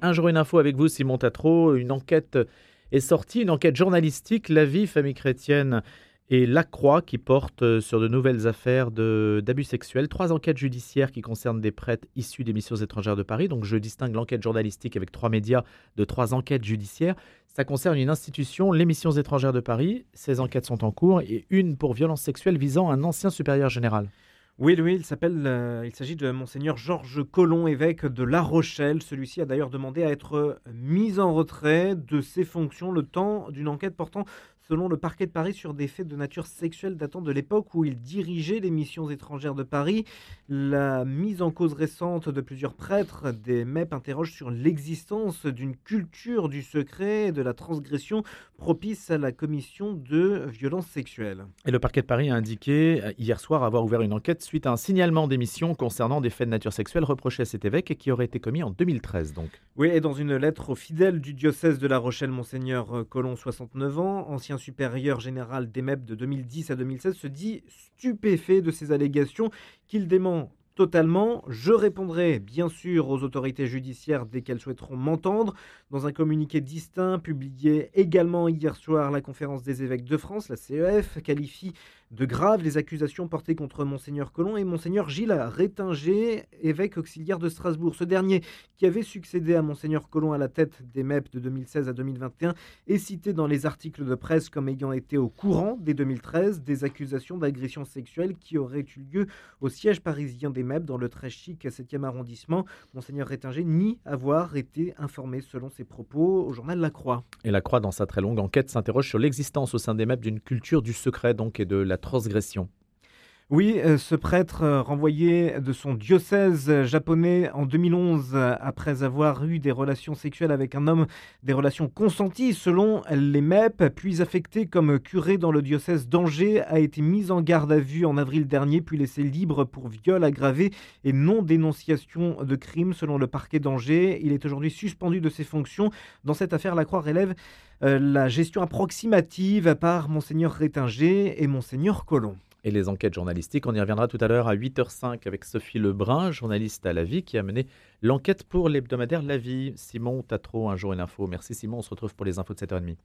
Un jour une info avec vous, Simon Tatro. Une enquête est sortie, une enquête journalistique, La vie, famille chrétienne et La Croix, qui porte sur de nouvelles affaires d'abus sexuels. Trois enquêtes judiciaires qui concernent des prêtres issus des missions étrangères de Paris. Donc je distingue l'enquête journalistique avec trois médias de trois enquêtes judiciaires. Ça concerne une institution, les missions étrangères de Paris. Ces enquêtes sont en cours et une pour violence sexuelle visant un ancien supérieur général. Oui, oui, il s'appelle, euh, il s'agit de monseigneur Georges Colomb, évêque de La Rochelle. Celui-ci a d'ailleurs demandé à être mis en retrait de ses fonctions le temps d'une enquête portant selon le parquet de Paris, sur des faits de nature sexuelle datant de l'époque où il dirigeait les missions étrangères de Paris. La mise en cause récente de plusieurs prêtres des MEP interroge sur l'existence d'une culture du secret et de la transgression propice à la commission de violences sexuelles. Et le parquet de Paris a indiqué euh, hier soir avoir ouvert une enquête suite à un signalement d'émission concernant des faits de nature sexuelle reprochés à cet évêque et qui aurait été commis en 2013 donc. Oui, et dans une lettre aux fidèles du diocèse de La Rochelle, monseigneur Colomb, 69 ans, ancien supérieur général des MEP de 2010 à 2016 se dit stupéfait de ces allégations qu'il dément totalement. Je répondrai bien sûr aux autorités judiciaires dès qu'elles souhaiteront m'entendre. Dans un communiqué distinct publié également hier soir, la conférence des évêques de France, la CEF, qualifie de graves les accusations portées contre Monseigneur Colomb et Monseigneur Gilles Rétinger, évêque auxiliaire de Strasbourg. Ce dernier, qui avait succédé à Monseigneur Colomb à la tête des MEP de 2016 à 2021, est cité dans les articles de presse comme ayant été au courant dès 2013 des accusations d'agression sexuelle qui auraient eu lieu au siège parisien des Dans le très chic 7e arrondissement. Monseigneur Rétinger nie avoir été informé selon ses propos au journal La Croix. Et La Croix, dans sa très longue enquête, s'interroge sur l'existence au sein des MEP d'une culture du secret donc et de la transgression. Oui, euh, ce prêtre euh, renvoyé de son diocèse japonais en 2011 après avoir eu des relations sexuelles avec un homme, des relations consenties selon les MEP, puis affecté comme curé dans le diocèse d'Angers, a été mis en garde à vue en avril dernier, puis laissé libre pour viol aggravé et non dénonciation de crime selon le parquet d'Angers. Il est aujourd'hui suspendu de ses fonctions. Dans cette affaire, la Croix relève euh, la gestion approximative par monseigneur Rétinger et monseigneur Colomb et les enquêtes journalistiques. On y reviendra tout à l'heure à 8h05 avec Sophie Lebrun, journaliste à La Vie, qui a mené l'enquête pour l'hebdomadaire La Vie. Simon Tatro, un jour une info. Merci Simon, on se retrouve pour les infos de 7h30.